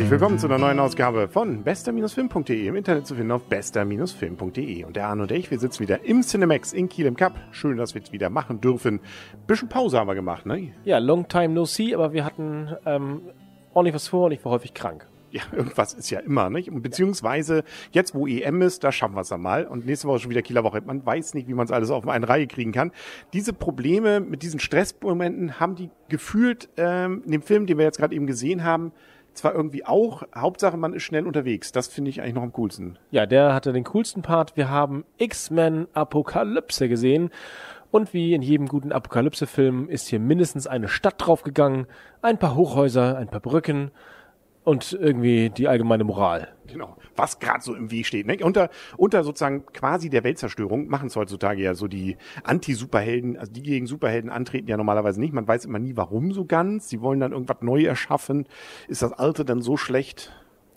Herzlich willkommen zu einer neuen Ausgabe von bester-film.de im Internet zu finden auf bester-film.de. Und der Arne und ich, wir sitzen wieder im Cinemax in Kiel im Cup. Schön, dass wir es wieder machen dürfen. Bisschen Pause haben wir gemacht, ne? Ja, long time no see, aber wir hatten ähm, ordentlich was vor und ich war häufig krank. Ja, irgendwas ist ja immer, nicht? Und beziehungsweise jetzt, wo EM ist, da schaffen wir es dann mal. Und nächste Woche schon wieder Kieler Woche. Man weiß nicht, wie man es alles auf eine Reihe kriegen kann. Diese Probleme mit diesen Stressmomenten haben die gefühlt ähm, in dem Film, den wir jetzt gerade eben gesehen haben, zwar irgendwie auch, Hauptsache man ist schnell unterwegs. Das finde ich eigentlich noch am coolsten. Ja, der hatte den coolsten Part. Wir haben X-Men Apokalypse gesehen. Und wie in jedem guten Apokalypse-Film ist hier mindestens eine Stadt draufgegangen, ein paar Hochhäuser, ein paar Brücken und irgendwie die allgemeine Moral. Genau, was gerade so im Weg steht. Ne? Unter, unter sozusagen quasi der Weltzerstörung machen es heutzutage ja so die Anti-Superhelden, also die gegen Superhelden antreten ja normalerweise nicht. Man weiß immer nie, warum so ganz. Sie wollen dann irgendwas neu erschaffen. Ist das Alte dann so schlecht?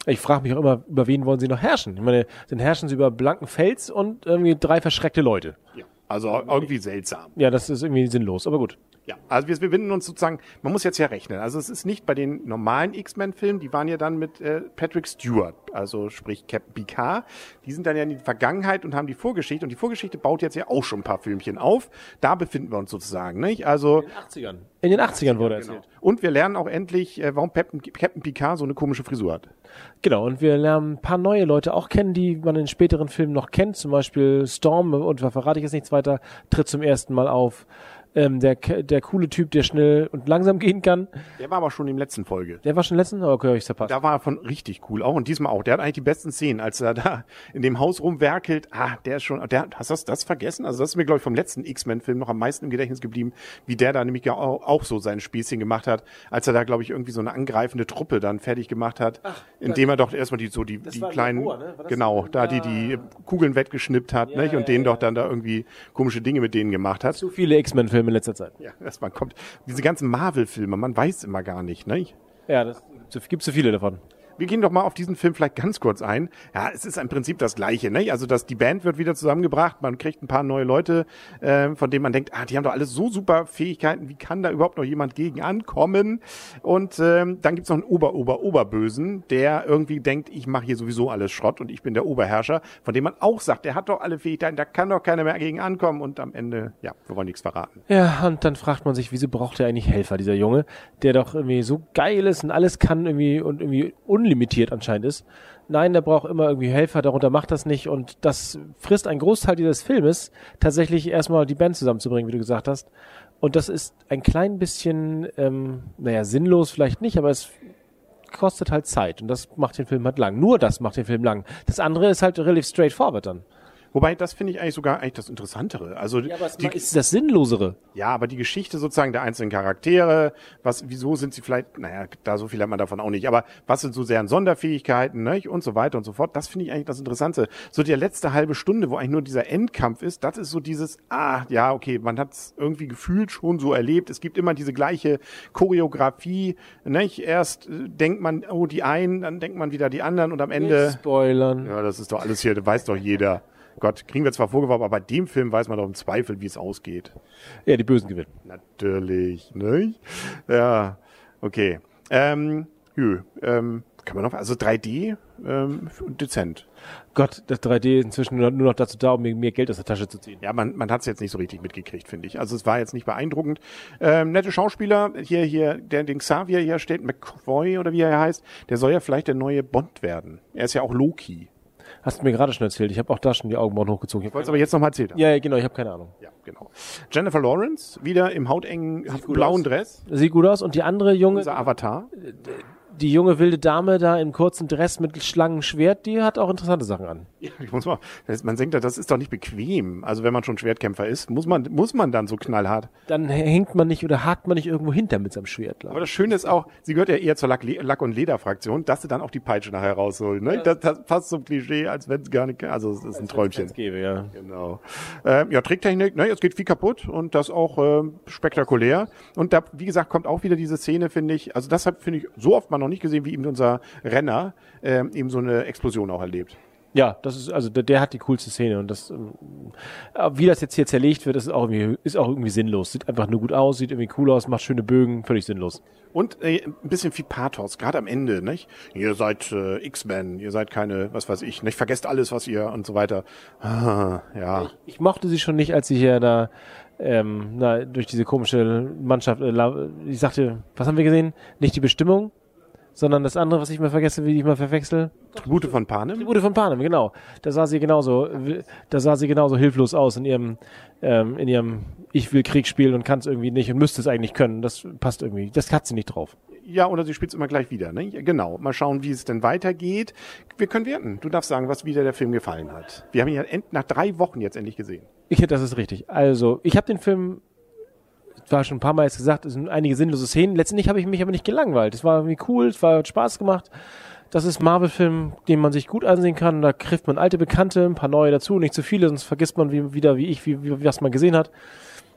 Ich frage mich auch immer, über wen wollen sie noch herrschen? Ich meine, dann herrschen sie über blanken Fels und irgendwie drei verschreckte Leute. Ja. Also irgendwie seltsam. Ja, das ist irgendwie sinnlos, aber gut. Ja, also wir befinden uns sozusagen, man muss jetzt ja rechnen. Also es ist nicht bei den normalen X-Men-Filmen, die waren ja dann mit äh, Patrick Stewart, also sprich Captain Picard. Die sind dann ja in die Vergangenheit und haben die Vorgeschichte. Und die Vorgeschichte baut jetzt ja auch schon ein paar Filmchen auf. Da befinden wir uns sozusagen, nicht? Also in den 80ern. In den 80ern wurde erzählt. Genau. Und wir lernen auch endlich, äh, warum Captain, Captain Picard so eine komische Frisur hat. Genau, und wir lernen ein paar neue Leute auch kennen, die man in späteren Filmen noch kennt. Zum Beispiel Storm, und da verrate ich jetzt nichts weiter, tritt zum ersten Mal auf ähm, der, der coole Typ, der schnell und langsam gehen kann. Der war aber schon in der letzten Folge. Der war schon in der letzten? Okay, hab ich verpasst. Da war er von richtig cool auch und diesmal auch. Der hat eigentlich die besten Szenen, als er da in dem Haus rumwerkelt. Ah, der ist schon, der, hast du das, das vergessen? Also das ist mir, glaube ich, vom letzten X-Men-Film noch am meisten im Gedächtnis geblieben, wie der da nämlich auch, auch so sein Späßchen gemacht hat, als er da, glaube ich, irgendwie so eine angreifende Truppe dann fertig gemacht hat, Ach, indem er doch erstmal die, so die, die kleinen, Labor, ne? genau, da die, die Kugeln wettgeschnippt hat, ja, nicht? Und ja, denen ja. doch dann da irgendwie komische Dinge mit denen gemacht hat. Zu viele X-Men-Filme in letzter Zeit. Ja dass man kommt. Diese ganzen Marvel-Filme, man weiß immer gar nicht, ne? Ja, das gibt zu viele davon wir gehen doch mal auf diesen Film vielleicht ganz kurz ein. Ja, es ist im Prinzip das Gleiche. Ne? Also dass die Band wird wieder zusammengebracht, man kriegt ein paar neue Leute, äh, von denen man denkt, ah, die haben doch alle so super Fähigkeiten, wie kann da überhaupt noch jemand gegen ankommen? Und ähm, dann gibt's noch einen Ober-Ober-Oberbösen, der irgendwie denkt, ich mache hier sowieso alles Schrott und ich bin der Oberherrscher, von dem man auch sagt, der hat doch alle Fähigkeiten, da kann doch keiner mehr gegen ankommen und am Ende, ja, wir wollen nichts verraten. Ja, und dann fragt man sich, wieso braucht er eigentlich Helfer, dieser Junge, der doch irgendwie so geil ist und alles kann irgendwie und irgendwie unlimitiert anscheinend ist. Nein, der braucht immer irgendwie Helfer, darunter macht das nicht und das frisst ein Großteil dieses Filmes, tatsächlich erstmal die Band zusammenzubringen, wie du gesagt hast. Und das ist ein klein bisschen, ähm, naja, sinnlos vielleicht nicht, aber es kostet halt Zeit und das macht den Film halt lang. Nur das macht den Film lang. Das andere ist halt relativ straightforward dann. Wobei, das finde ich eigentlich sogar eigentlich das Interessantere. Also ja, aber die, ist das Sinnlosere. Ja, aber die Geschichte sozusagen der einzelnen Charaktere, was, wieso sind sie vielleicht, naja, da so viel hat man davon auch nicht, aber was sind so deren Sonderfähigkeiten, ne, und so weiter und so fort. Das finde ich eigentlich das Interessante. So die letzte halbe Stunde, wo eigentlich nur dieser Endkampf ist, das ist so dieses, ah, ja, okay, man hat es irgendwie gefühlt schon so erlebt. Es gibt immer diese gleiche Choreografie, ne? Erst äh, denkt man, oh, die einen, dann denkt man wieder die anderen und am Ende. Nicht spoilern. Ja, das ist doch alles hier, weiß doch jeder. Gott, kriegen wir zwar vorgeworfen, aber bei dem Film weiß man doch im Zweifel, wie es ausgeht. Ja, die Bösen gewinnen. Natürlich, ne? Ja, okay. Ähm, jö, ähm, kann man noch, also 3D, ähm, dezent. Gott, das 3D ist inzwischen nur noch dazu da, um mir mehr Geld aus der Tasche zu ziehen. Ja, man, man hat es jetzt nicht so richtig mitgekriegt, finde ich. Also es war jetzt nicht beeindruckend. Ähm, nette Schauspieler, hier, hier, der den Xavier hier steht, McCoy oder wie er heißt, der soll ja vielleicht der neue Bond werden. Er ist ja auch Loki. Hast du mir gerade schon erzählt. Ich habe auch da schon die Augenbrauen hochgezogen. Ich wollte es aber jetzt nochmal erzählen. Ja, ja, genau, ich habe keine Ahnung. Ja, genau. Jennifer Lawrence, wieder im hautengen blauen aus. Dress. Sieht gut aus. Und die andere junge. Unser Avatar. Die junge wilde Dame da im kurzen Dress mit Schlangenschwert, die hat auch interessante Sachen an. Ja, ich muss mal, man denkt, das ist doch nicht bequem. Also wenn man schon Schwertkämpfer ist, muss man, muss man dann so knallhart. Dann hängt man nicht oder hakt man nicht irgendwo hinter mit seinem Schwert. Aber das Schöne ist auch, sie gehört ja eher zur Lack, Lack und Leder-Fraktion, dass sie dann auch die Peitsche nachher rausholen. Ne? Das, das passt zum Klischee, als wenn es gar nicht, also es ist ein Träumchen. Gäbe, ja. Genau. Ähm, ja, Tricktechnik, ne, es geht viel kaputt und das auch äh, spektakulär. Und da, wie gesagt, kommt auch wieder diese Szene, finde ich, also das hat, finde ich, so oft man noch nicht gesehen, wie eben unser Renner äh, eben so eine Explosion auch erlebt. Ja, das ist, also der, der hat die coolste Szene und das, ähm, wie das jetzt hier zerlegt wird, ist auch irgendwie, ist auch irgendwie sinnlos. Sieht einfach nur gut aus, sieht irgendwie cool aus, macht schöne Bögen, völlig sinnlos. Und äh, ein bisschen viel Pathos, gerade am Ende, nicht? Ihr seid äh, X-Men, ihr seid keine, was weiß ich, nicht? Vergesst alles, was ihr und so weiter. Ah, ja. Ich mochte sie schon nicht, als sie hier da, ähm, na, durch diese komische Mannschaft, äh, ich sagte, was haben wir gesehen? Nicht die Bestimmung, sondern das andere, was ich mal vergesse, wie ich mal verwechsel. Tribute von Panem. Tribute von Panem, genau. Da sah sie genauso, da sah sie genauso hilflos aus in ihrem, ähm, in ihrem Ich will Krieg spielen und kann es irgendwie nicht und müsste es eigentlich können. Das passt irgendwie. Das hat sie nicht drauf. Ja, oder sie spielt immer gleich wieder, ne? Genau. Mal schauen, wie es denn weitergeht. Wir können werten. Du darfst sagen, was wieder der Film gefallen hat. Wir haben ihn ja nach drei Wochen jetzt endlich gesehen. Ich das ist richtig. Also, ich habe den Film, war schon ein paar Mal jetzt gesagt, es sind einige sinnlose Szenen. Letztendlich habe ich mich aber nicht gelangweilt. Es war irgendwie cool, es war hat Spaß gemacht. Das ist Marvel-Film, den man sich gut ansehen kann. Da trifft man alte Bekannte, ein paar neue dazu, nicht zu viele, sonst vergisst man wie, wieder, wie ich, wie, wie, was man gesehen hat.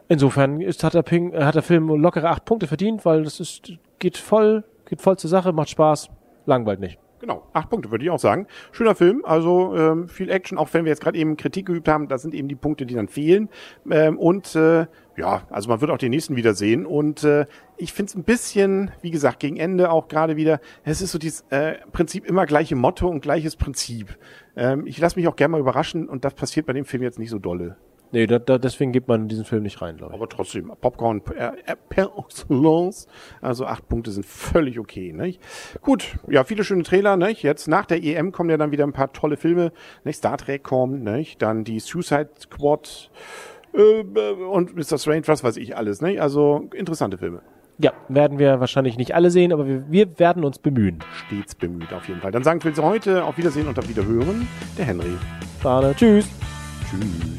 Insofern ist, hat, der Ping, hat der Film lockere acht Punkte verdient, weil das ist, geht voll, geht voll zur Sache, macht Spaß, langweilt nicht. Genau, acht Punkte würde ich auch sagen. Schöner Film, also ähm, viel Action, auch wenn wir jetzt gerade eben Kritik geübt haben, das sind eben die Punkte, die dann fehlen. Ähm, und äh, ja, also man wird auch den nächsten wieder sehen. Und äh, ich finde es ein bisschen, wie gesagt, gegen Ende auch gerade wieder, es ist so dieses äh, Prinzip immer gleiche Motto und gleiches Prinzip. Ähm, ich lasse mich auch gerne mal überraschen und das passiert bei dem Film jetzt nicht so dolle. Nee, da, da, deswegen gibt man diesen Film nicht rein, glaube ich. Aber trotzdem, Popcorn per, äh, per excellence. Also acht Punkte sind völlig okay. Nicht? Gut, ja, viele schöne Trailer. Nicht? Jetzt nach der EM kommen ja dann wieder ein paar tolle Filme. Nicht? Star Trek kommt, nicht? dann die Suicide Squad äh, und Mr. Strange, was weiß ich alles. Nicht? Also interessante Filme. Ja, werden wir wahrscheinlich nicht alle sehen, aber wir, wir werden uns bemühen. Stets bemüht auf jeden Fall. Dann sagen wir heute auf Wiedersehen und auf Wiederhören. Der Henry. Bade, tschüss. Tschüss.